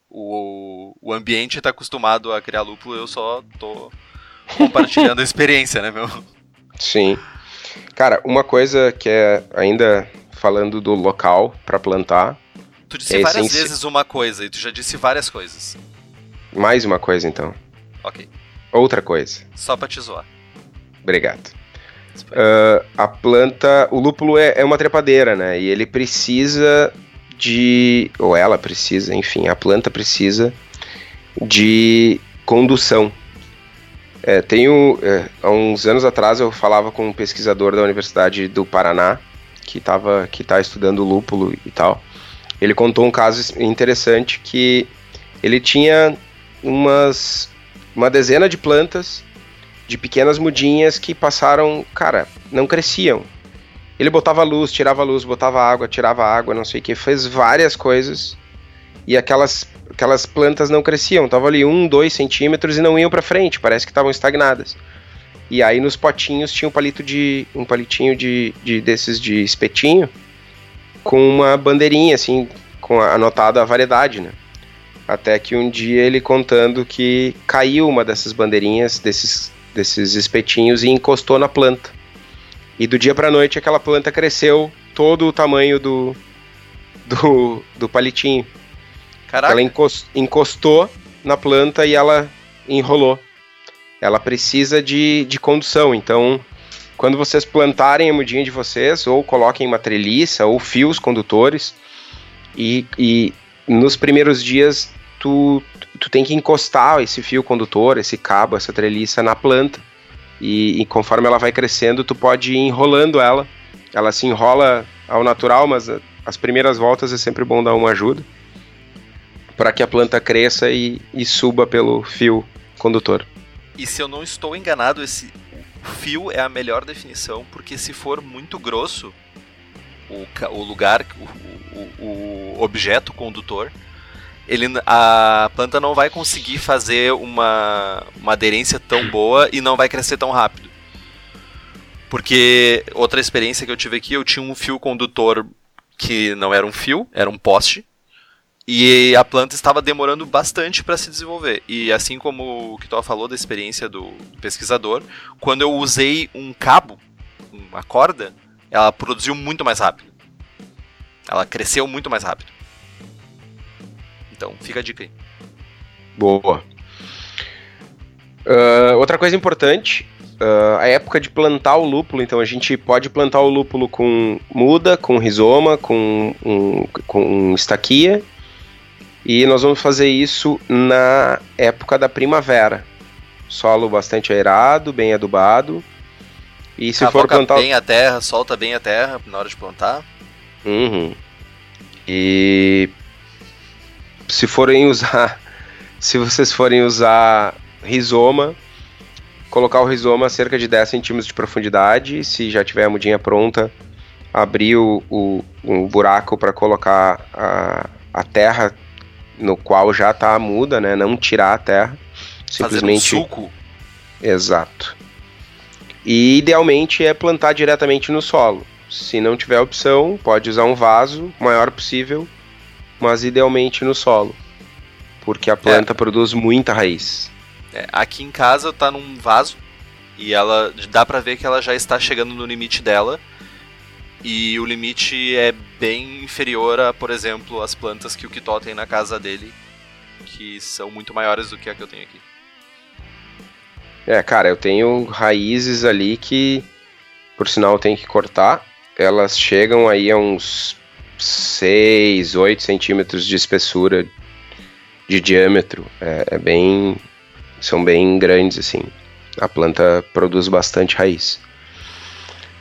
o, o ambiente está acostumado a criar lúpulo, eu só tô compartilhando a experiência, né, meu? Sim. Cara, uma coisa que é ainda falando do local para plantar. Tu disse é várias vezes uma coisa e tu já disse várias coisas. Mais uma coisa então. Ok. Outra coisa. Só pra te zoar. Obrigado. Uh, a planta. O lúpulo é, é uma trepadeira, né? E ele precisa de. Ou ela precisa, enfim, a planta precisa de condução. É, tenho, é, há uns anos atrás eu falava com um pesquisador da Universidade do Paraná que estava que tá estudando lúpulo e tal. Ele contou um caso interessante que ele tinha umas uma dezena de plantas de pequenas mudinhas que passaram, cara, não cresciam. Ele botava luz, tirava luz, botava água, tirava água, não sei o que, fez várias coisas e aquelas aquelas plantas não cresciam, estavam ali um, dois centímetros e não iam para frente, parece que estavam estagnadas. E aí nos potinhos tinha um palito de um palitinho de, de desses de espetinho com uma bandeirinha assim, com anotada a variedade, né? Até que um dia ele contando que caiu uma dessas bandeirinhas, desses, desses espetinhos e encostou na planta. E do dia para noite aquela planta cresceu todo o tamanho do, do, do palitinho. Caraca. Ela encostou na planta e ela enrolou. Ela precisa de, de condução, então quando vocês plantarem a mudinha de vocês, ou coloquem uma treliça ou fios condutores, e, e nos primeiros dias tu, tu tem que encostar esse fio condutor, esse cabo, essa treliça na planta. E, e, conforme ela vai crescendo, tu pode ir enrolando ela. Ela se enrola ao natural, mas as primeiras voltas é sempre bom dar uma ajuda para que a planta cresça e, e suba pelo fio condutor. E se eu não estou enganado, esse fio é a melhor definição, porque se for muito grosso, o, o lugar, o, o, o, objeto condutor, ele, a planta não vai conseguir fazer uma, uma aderência tão boa e não vai crescer tão rápido. Porque outra experiência que eu tive aqui, eu tinha um fio condutor que não era um fio, era um poste, e a planta estava demorando bastante para se desenvolver. E assim como o tu falou da experiência do pesquisador, quando eu usei um cabo, uma corda, ela produziu muito mais rápido. Ela cresceu muito mais rápido. Então, fica a dica aí. Boa. Uh, outra coisa importante, uh, a época de plantar o lúpulo. Então, a gente pode plantar o lúpulo com muda, com rizoma, com, um, com estaquia e nós vamos fazer isso na época da primavera. Solo bastante aerado, bem adubado. E se Cavoca for plantar. bem a terra, solta bem a terra na hora de plantar. Uhum. E se forem usar. Se vocês forem usar rizoma, colocar o rizoma a cerca de 10 centímetros de profundidade. Se já tiver a mudinha pronta, abrir o, o, um buraco para colocar a, a terra no qual já está muda, né? Não tirar a terra. Simplesmente. Um suco. Exato. E idealmente é plantar diretamente no solo. Se não tiver opção, pode usar um vaso maior possível, mas idealmente no solo. Porque a planta é. produz muita raiz. É, aqui em casa tá num vaso e ela dá para ver que ela já está chegando no limite dela e o limite é bem inferior a, por exemplo, as plantas que o Kitó tem na casa dele, que são muito maiores do que a que eu tenho aqui. É, cara, eu tenho raízes ali que, por sinal, eu tenho que cortar. Elas chegam aí a uns 6, 8 centímetros de espessura de diâmetro. É, é bem. São bem grandes, assim. A planta produz bastante raiz.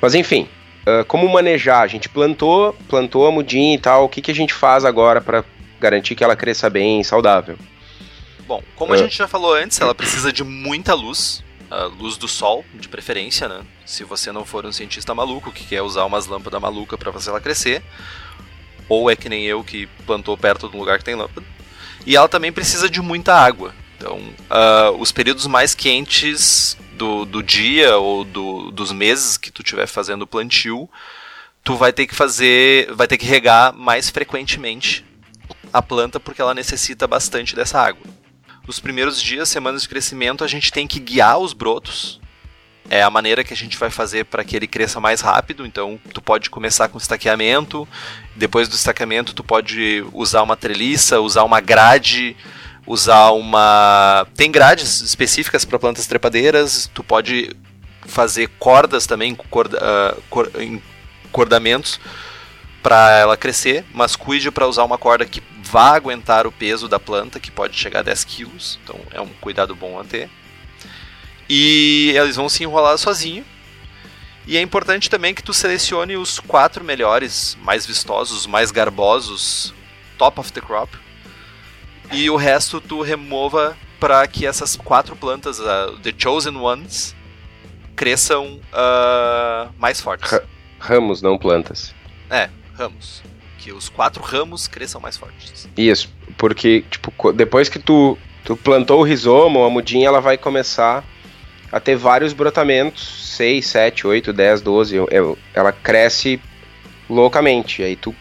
Mas enfim, uh, como manejar? A gente plantou, plantou a mudinha e tal. O que, que a gente faz agora para garantir que ela cresça bem e saudável. Bom, como a gente já falou antes, ela precisa de muita luz, a luz do sol, de preferência, né? Se você não for um cientista maluco que quer usar umas lâmpadas malucas para fazer ela crescer, ou é que nem eu que plantou perto de um lugar que tem lâmpada. E ela também precisa de muita água. Então, uh, os períodos mais quentes do, do dia ou do, dos meses que tu estiver fazendo o plantio, tu vai ter que fazer, vai ter que regar mais frequentemente a planta porque ela necessita bastante dessa água. Nos primeiros dias, semanas de crescimento, a gente tem que guiar os brotos. É a maneira que a gente vai fazer para que ele cresça mais rápido. Então, tu pode começar com estaqueamento. Depois do estaqueamento, tu pode usar uma treliça, usar uma grade, usar uma. Tem grades específicas para plantas trepadeiras. Tu pode fazer cordas também, corda, uh, cor, cordamentos para ela crescer, mas cuide para usar uma corda que vá aguentar o peso da planta, que pode chegar a 10 quilos, então é um cuidado bom a ter. E eles vão se enrolar sozinho. E é importante também que tu selecione os quatro melhores, mais vistosos, mais garbosos, top of the crop. E o resto tu remova para que essas quatro plantas, uh, the chosen ones, cresçam uh, mais fortes. Ramos, não plantas. É, ramos. Que os quatro ramos cresçam mais fortes. Isso, porque, tipo, depois que tu, tu plantou o rizomo, a mudinha ela vai começar a ter vários brotamentos, 6, 7, 8, 10, 12, ela cresce loucamente. Aí tu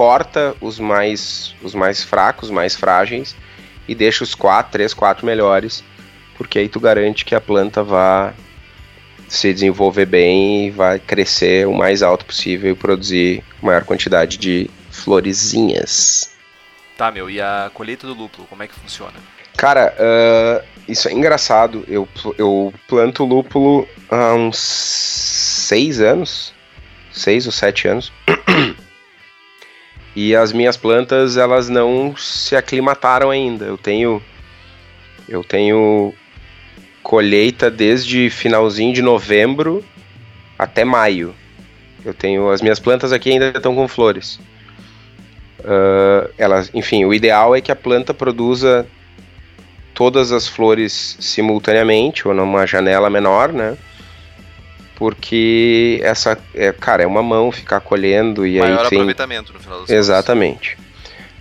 corta os mais os mais fracos, mais frágeis e deixa os 4, 3, 4 melhores, porque aí tu garante que a planta vá se desenvolver bem e vai crescer o mais alto possível e produzir maior quantidade de florezinhas. Tá, meu, e a colheita do lúpulo, como é que funciona? Cara, uh, isso é engraçado. Eu, eu planto lúpulo há uns seis anos, seis ou sete anos. e as minhas plantas, elas não se aclimataram ainda. Eu tenho eu tenho colheita desde finalzinho de novembro até maio. Eu tenho as minhas plantas aqui ainda estão com flores. Uh, elas, enfim, o ideal é que a planta produza todas as flores simultaneamente ou numa janela menor, né? Porque essa, é, cara, é uma mão ficar colhendo e Maior aí tem aproveitamento no final das Exatamente.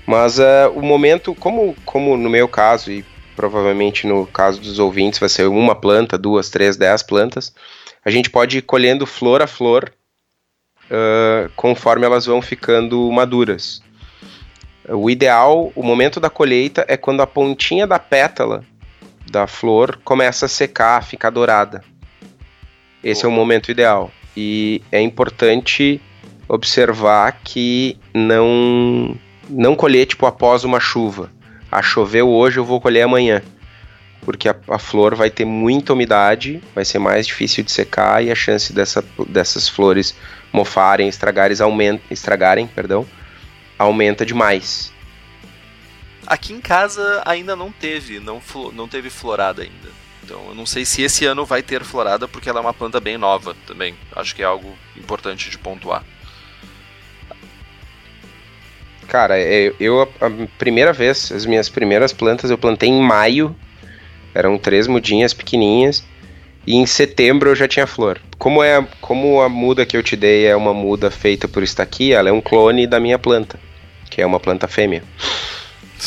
Mas uh, o momento, como, como no meu caso e provavelmente no caso dos ouvintes vai ser uma planta, duas, três, dez plantas. A gente pode ir colhendo flor a flor uh, conforme elas vão ficando maduras. O ideal, o momento da colheita é quando a pontinha da pétala da flor começa a secar, ficar dourada. Esse é o momento ideal. E é importante observar que não não colher tipo após uma chuva ah, choveu hoje, eu vou colher amanhã. Porque a, a, flor vai ter muita umidade, vai ser mais difícil de secar e a chance dessa, dessas flores mofarem, estragarem, aumenta, estragarem, perdão, aumenta demais. Aqui em casa ainda não teve, não, não teve florada ainda. Então eu não sei se esse ano vai ter florada porque ela é uma planta bem nova também. Acho que é algo importante de pontuar. Cara, é, eu, a primeira vez, as minhas primeiras plantas eu plantei em maio. Eram três mudinhas pequenininhas. E em setembro eu já tinha flor. Como, é, como a muda que eu te dei é uma muda feita por estaquia, ela é um clone da minha planta, que é uma planta fêmea.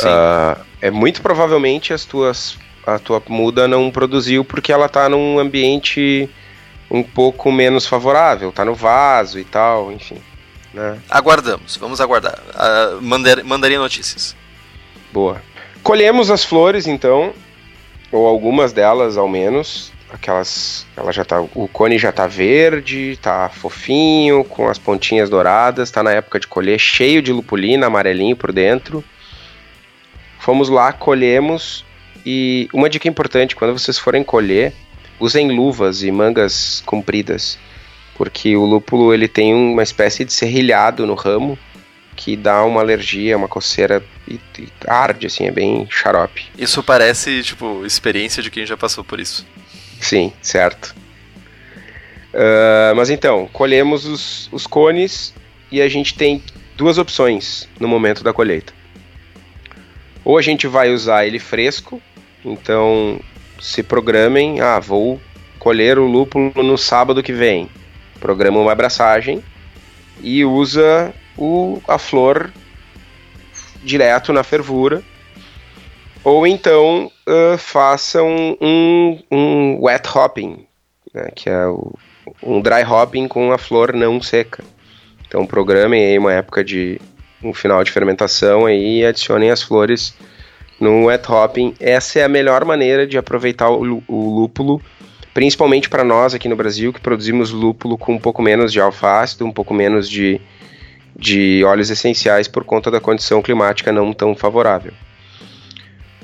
Uh, é muito provavelmente as tuas, a tua muda não produziu porque ela está num ambiente um pouco menos favorável, está no vaso e tal, enfim. Né? Aguardamos, vamos aguardar. Uh, mandar, mandaria notícias. Boa. Colhemos as flores então, ou algumas delas ao menos. Aquelas. Ela já tá. O cone já tá verde, tá fofinho, com as pontinhas douradas, tá na época de colher, cheio de lupulina, amarelinho por dentro. Fomos lá, colhemos. E uma dica importante, quando vocês forem colher, usem luvas e mangas compridas porque o lúpulo ele tem uma espécie de serrilhado no ramo que dá uma alergia, uma coceira e, e arde, assim, é bem xarope. Isso parece, tipo, experiência de quem já passou por isso. Sim, certo. Uh, mas então, colhemos os, os cones e a gente tem duas opções no momento da colheita. Ou a gente vai usar ele fresco, então se programem, ah, vou colher o lúpulo no sábado que vem. Programa uma abraçagem e usa o, a flor direto na fervura. Ou então uh, façam um, um wet hopping, né, que é o, um dry hopping com a flor não seca. Então programem aí uma época de um final de fermentação aí e adicionem as flores no wet hopping. Essa é a melhor maneira de aproveitar o, lúpulo, principalmente para nós aqui no Brasil que produzimos lúpulo com um pouco menos de alfa-ácido, um pouco menos de, de óleos essenciais por conta da condição climática não tão favorável.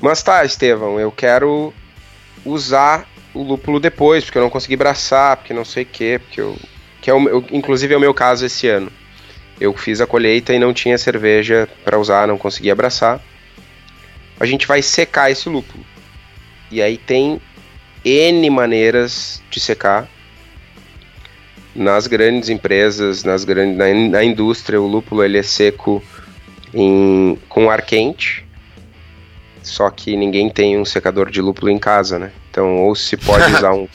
Mas tá, Estevão, eu quero usar o lúpulo depois, porque eu não consegui braçar, porque não sei o que, porque eu. Que é o, eu, inclusive é o meu caso esse ano. Eu fiz a colheita e não tinha cerveja para usar, não conseguia abraçar. A gente vai secar esse lúpulo. E aí tem N maneiras de secar. Nas grandes empresas, nas grandes, na, na indústria, o lúpulo ele é seco em, com ar quente só que ninguém tem um secador de lúpulo em casa, né? Então, ou se pode usar um,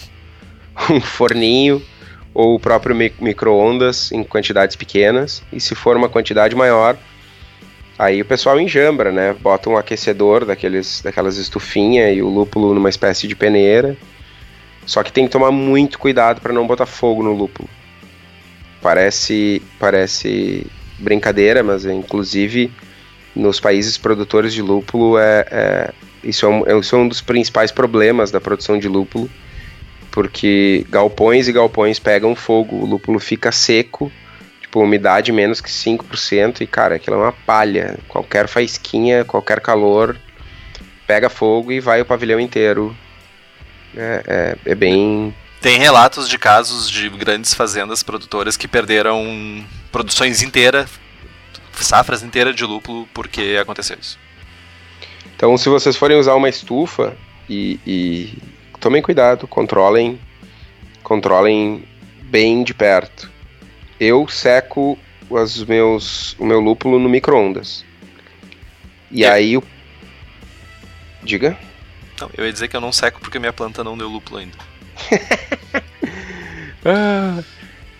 um forninho ou o próprio micro-ondas em quantidades pequenas, e se for uma quantidade maior, aí o pessoal enjambra, né? Bota um aquecedor daqueles, daquelas estufinhas e o lúpulo numa espécie de peneira. Só que tem que tomar muito cuidado para não botar fogo no lúpulo. Parece, parece brincadeira, mas é, inclusive nos países produtores de lúpulo, é, é isso, é um, isso é um dos principais problemas da produção de lúpulo, porque galpões e galpões pegam fogo, o lúpulo fica seco, tipo, umidade menos que 5%, e cara, aquilo é uma palha. Qualquer faísquinha, qualquer calor, pega fogo e vai o pavilhão inteiro. É, é, é bem. Tem relatos de casos de grandes fazendas produtoras que perderam produções inteiras safras inteiras de lúpulo porque aconteceu isso. Então, se vocês forem usar uma estufa e, e tomem cuidado, controlem, controlem bem de perto. Eu seco os meus, o meu lúpulo no micro-ondas. E aí o. Diga? Não, eu ia dizer que eu não seco porque minha planta não deu lúpulo ainda. ah,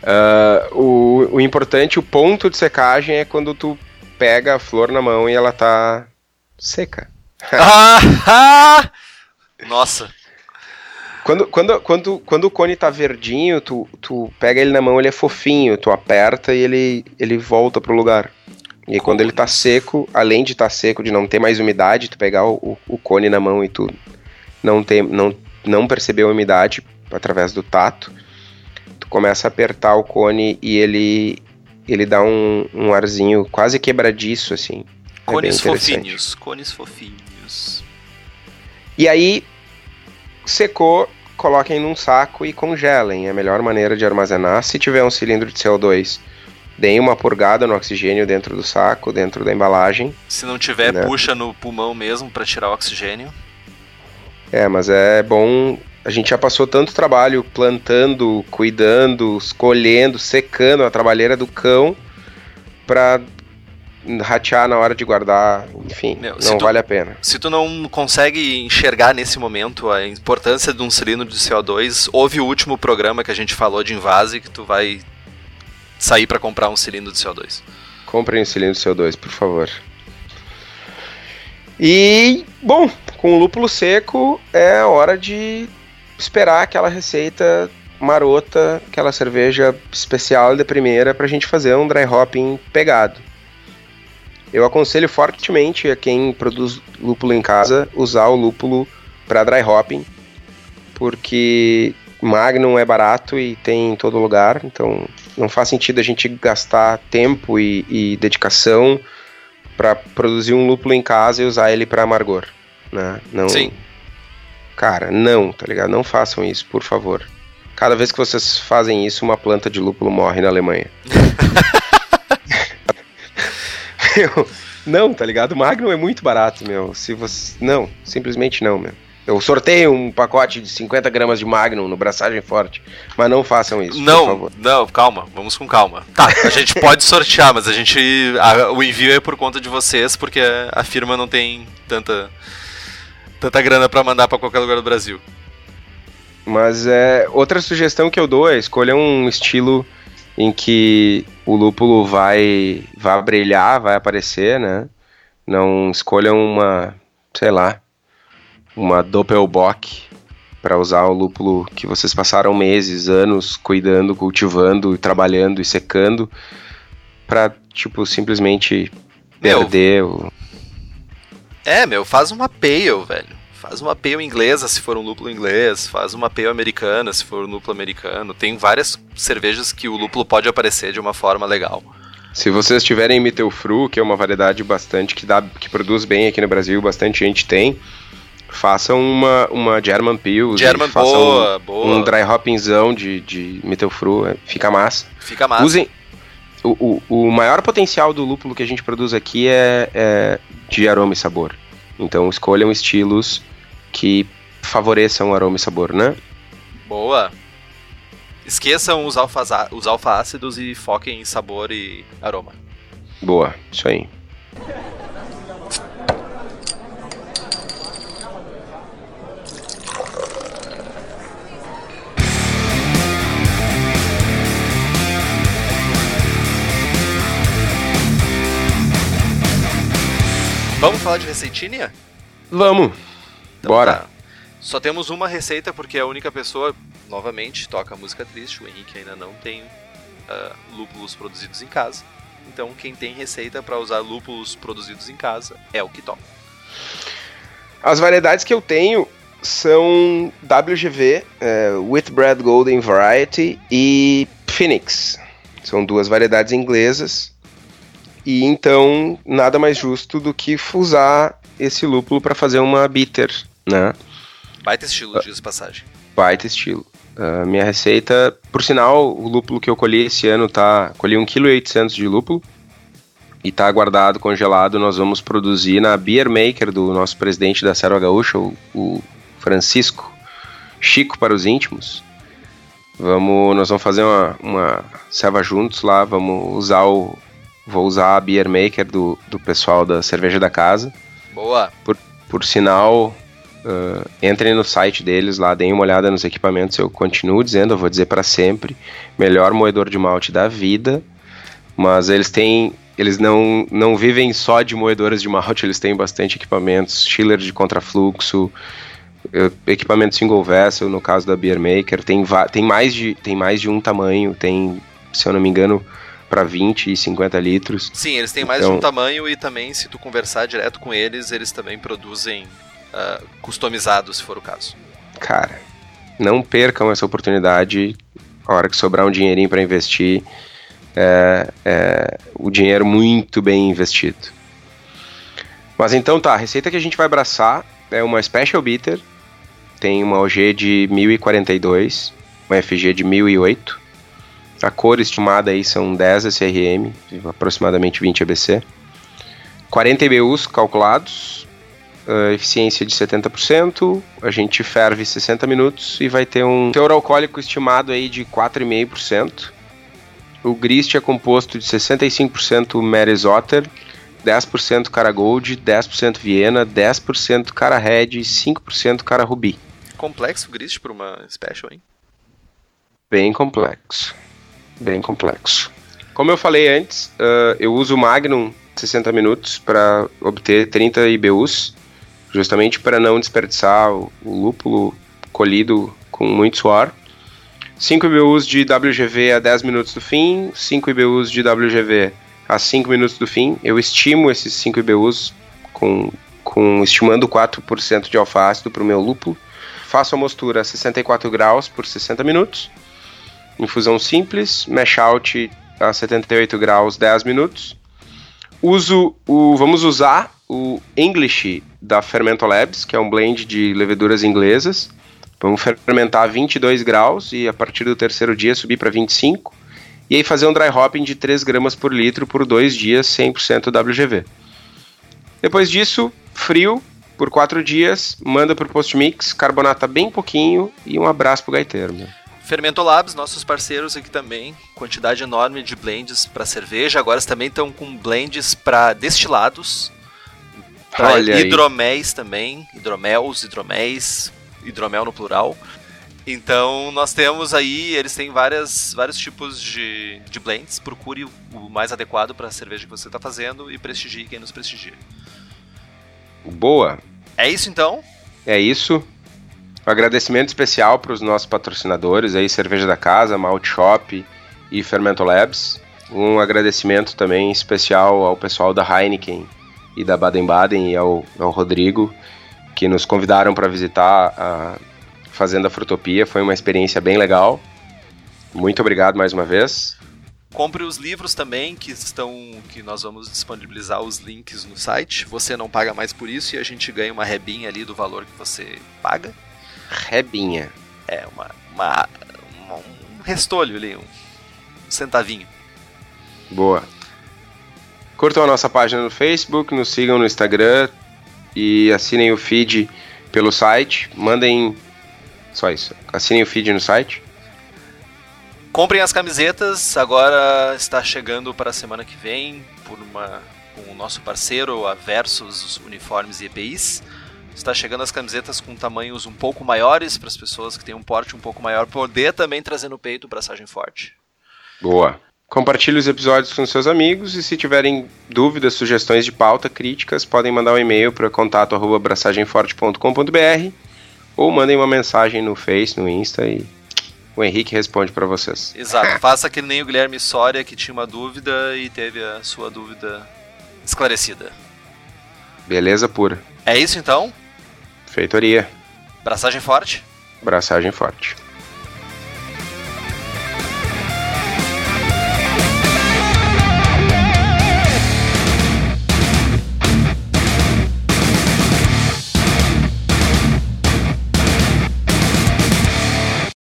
Uh, o, o importante, o ponto de secagem é quando tu pega a flor na mão e ela tá seca. ah, ah! Nossa. Quando, quando, quando, quando o cone tá verdinho, tu, tu pega ele na mão, ele é fofinho, tu aperta e ele, ele volta pro lugar. E quando ele tá seco, além de estar tá seco, de não ter mais umidade, tu pegar o, o, cone na mão e tu não, ter, não, não perceber a umidade através do tato, começa a apertar o cone e ele ele dá um, um arzinho quase quebradiço, assim. É cones é fofinhos, cones fofinhos. E aí, secou, coloquem num saco e congelem. É a melhor maneira de armazenar. Se tiver um cilindro de CO2, deem uma purgada no oxigênio dentro do saco, dentro da embalagem. Se não tiver, né? puxa no pulmão mesmo para tirar o oxigênio. É, mas é bom a gente já passou tanto trabalho plantando, cuidando, escolhendo, secando a trabalheira do cão para ratear na hora de guardar, enfim, Meu, não tu, vale a pena. Se tu não consegue enxergar nesse momento a importância de um cilindro de CO2, ouve o último programa que a gente falou de invase que tu vai sair para comprar um cilindro de CO2. Comprem um cilindro de CO2, por favor. E, bom, com o lúpulo seco é hora de esperar aquela receita marota, aquela cerveja especial de primeira para a gente fazer um dry hopping pegado. Eu aconselho fortemente a quem produz lúpulo em casa usar o lúpulo para dry hopping, porque Magnum é barato e tem em todo lugar, então não faz sentido a gente gastar tempo e, e dedicação para produzir um lúpulo em casa e usar ele para amargor, né? Não, Sim. Cara, não, tá ligado? Não façam isso, por favor. Cada vez que vocês fazem isso, uma planta de lúpulo morre na Alemanha. meu, não, tá ligado? O Magnum é muito barato, meu. Se você, não, simplesmente não, meu. Eu sorteio um pacote de 50 gramas de Magnum no Braçagem Forte, mas não façam isso, não. Não, calma, vamos com calma. Tá, a gente pode sortear, mas a gente. A, o envio é por conta de vocês, porque a firma não tem tanta. tanta grana para mandar para qualquer lugar do Brasil. Mas é. Outra sugestão que eu dou é escolher um estilo em que o lúpulo vai, vai brilhar, vai aparecer, né? Não escolha uma, sei lá, uma Doppelbock para usar o lúpulo que vocês passaram meses, anos cuidando, cultivando, trabalhando e secando para tipo simplesmente meu, perder o É, meu, faz uma pale, velho. Faz uma pale inglesa se for um lúpulo inglês, faz uma pale americana se for um lúpulo americano. Tem várias cervejas que o lúpulo pode aparecer de uma forma legal. Se vocês tiverem Mittelfru, que é uma variedade bastante que dá que produz bem aqui no Brasil, bastante gente tem, façam uma, uma German Pils. German, boa, um, boa. Um dry hoppingzão de, de Mittelfru, é, fica massa. Fica massa. Usem, o, o, o maior potencial do lúpulo que a gente produz aqui é, é de aroma e sabor. Então escolham estilos que favoreçam aroma e sabor, né? Boa. Esqueçam os, alfa, os alfa-ácidos e foquem em sabor e aroma. Boa, isso aí. Vamos falar de receitinha? Vamos. Então, Bora. Tá. Só temos uma receita porque a única pessoa, novamente, toca música triste. O Henrique ainda não tem uh, lúpulos produzidos em casa. Então, quem tem receita para usar lúpulos produzidos em casa é o que toca. As variedades que eu tenho são WGV, é, Bread Golden Variety e Phoenix. São duas variedades inglesas e então, nada mais justo do que usar esse lúpulo para fazer uma bitter, né? Baita estilo, diz passagem. Baita estilo. Uh, minha receita, por sinal, o lúpulo que eu colhi esse ano tá. Colhi 1,8 kg de lúpulo e tá guardado, congelado. Nós vamos produzir na Beer Maker do nosso presidente da Serra Gaúcha, o, o Francisco Chico para os íntimos. Vamos, nós vamos fazer uma, uma serva juntos lá, vamos usar o, Vou usar a Beer Maker do, do pessoal da Cerveja da Casa. Boa. Por, por sinal, uh, entrem no site deles lá, deem uma olhada nos equipamentos. Eu continuo dizendo, eu vou dizer para sempre, melhor moedor de malte da vida. Mas eles têm, eles não, não vivem só de moedores de malte, eles têm bastante equipamentos, chiller de contrafluxo, uh, equipamento single vessel, no caso da Beer Maker, tem, tem, mais de, tem mais de um tamanho, tem, se eu não me engano, para 20 e 50 litros. Sim, eles têm mais então... de um tamanho e também, se tu conversar direto com eles, eles também produzem uh, customizados, se for o caso. Cara, não percam essa oportunidade. A hora que sobrar um dinheirinho para investir, é, é o dinheiro muito bem investido. Mas então tá, a receita que a gente vai abraçar é uma Special Bitter, tem uma OG de 1042, uma FG de 1008, a cor estimada aí são 10 SRM, aproximadamente 20 ABC. 40 IBUs calculados, uh, eficiência de 70%, a gente ferve 60 minutos e vai ter um teor alcoólico estimado aí de 4,5%. O grist é composto de 65% Maris Otter, 10% Cara Gold, 10% Viena, 10% Cara Red e 5% Cara Ruby. Complexo o grist para uma special, hein? Bem complexo bem complexo. Como eu falei antes, uh, eu uso o Magnum 60 minutos para obter 30 IBUs, justamente para não desperdiçar o, lúpulo colhido com muito suor. 5 IBUs de WGV a 10 minutos do fim, 5 IBUs de WGV a 5 minutos do fim. Eu estimo esses 5 IBUs com, com estimando 4% de alfa-ácido para o meu lúpulo. Faço a mostura a 64 graus por 60 minutos infusão simples, mash out a 78 graus 10 minutos. Uso o, vamos usar o English da Fermento Labs, que é um blend de leveduras inglesas. Vamos fermentar a 22 graus e a partir do terceiro dia subir para 25. E aí fazer um dry hopping de 3 gramas por litro por dois dias, 100% WGV. Depois disso, frio por quatro dias, manda pro Post Mix, carbonata bem pouquinho e um abraço pro gaiteiro. Meu. Fermento Labs, nossos parceiros aqui também, quantidade enorme de blends para cerveja. Agora eles também estão com blends para destilados, para hidroméis também, hidromels, hidroméis, hidromel no plural. Então nós temos aí, eles têm várias, vários tipos de, de blends. Procure o mais adequado para a cerveja que você está fazendo e prestigie quem nos prestigia. Boa. É isso então? É isso. Um agradecimento especial para os nossos patrocinadores aí, Cerveja da Casa, Malt Shop e Fermento Labs. Um agradecimento também especial ao pessoal da Heineken e da Baden-Baden e ao, ao Rodrigo, que nos convidaram para visitar a Fazenda Frutopia. Foi uma experiência bem legal. Muito obrigado mais uma vez. Compre os livros também, que estão. que nós vamos disponibilizar os links no site. Você não paga mais por isso e a gente ganha uma rebinha ali do valor que você paga. Rebinha. É, uma, uma, uma um restolho ali, um centavinho. Boa. Curtam a nossa página no Facebook, nos sigam no Instagram e assinem o feed pelo site. Mandem. Só isso. Assinem o feed no site. Comprem as camisetas, agora está chegando para a semana que vem por uma com o nosso parceiro, a Versus Uniformes e EPIs. Está chegando as camisetas com tamanhos um pouco maiores para as pessoas que têm um porte um pouco maior poder também trazer no peito braçagem forte. Boa. Compartilhe os episódios com seus amigos e se tiverem dúvidas, sugestões de pauta, críticas, podem mandar um e-mail para contato@braçagemforte.com.br ou mandem uma mensagem no Face, no Insta e o Henrique responde para vocês. Exato. Faça que nem o Guilherme Soria que tinha uma dúvida e teve a sua dúvida esclarecida. Beleza pura. É isso então? Feitoria. Braçagem forte? Braçagem forte.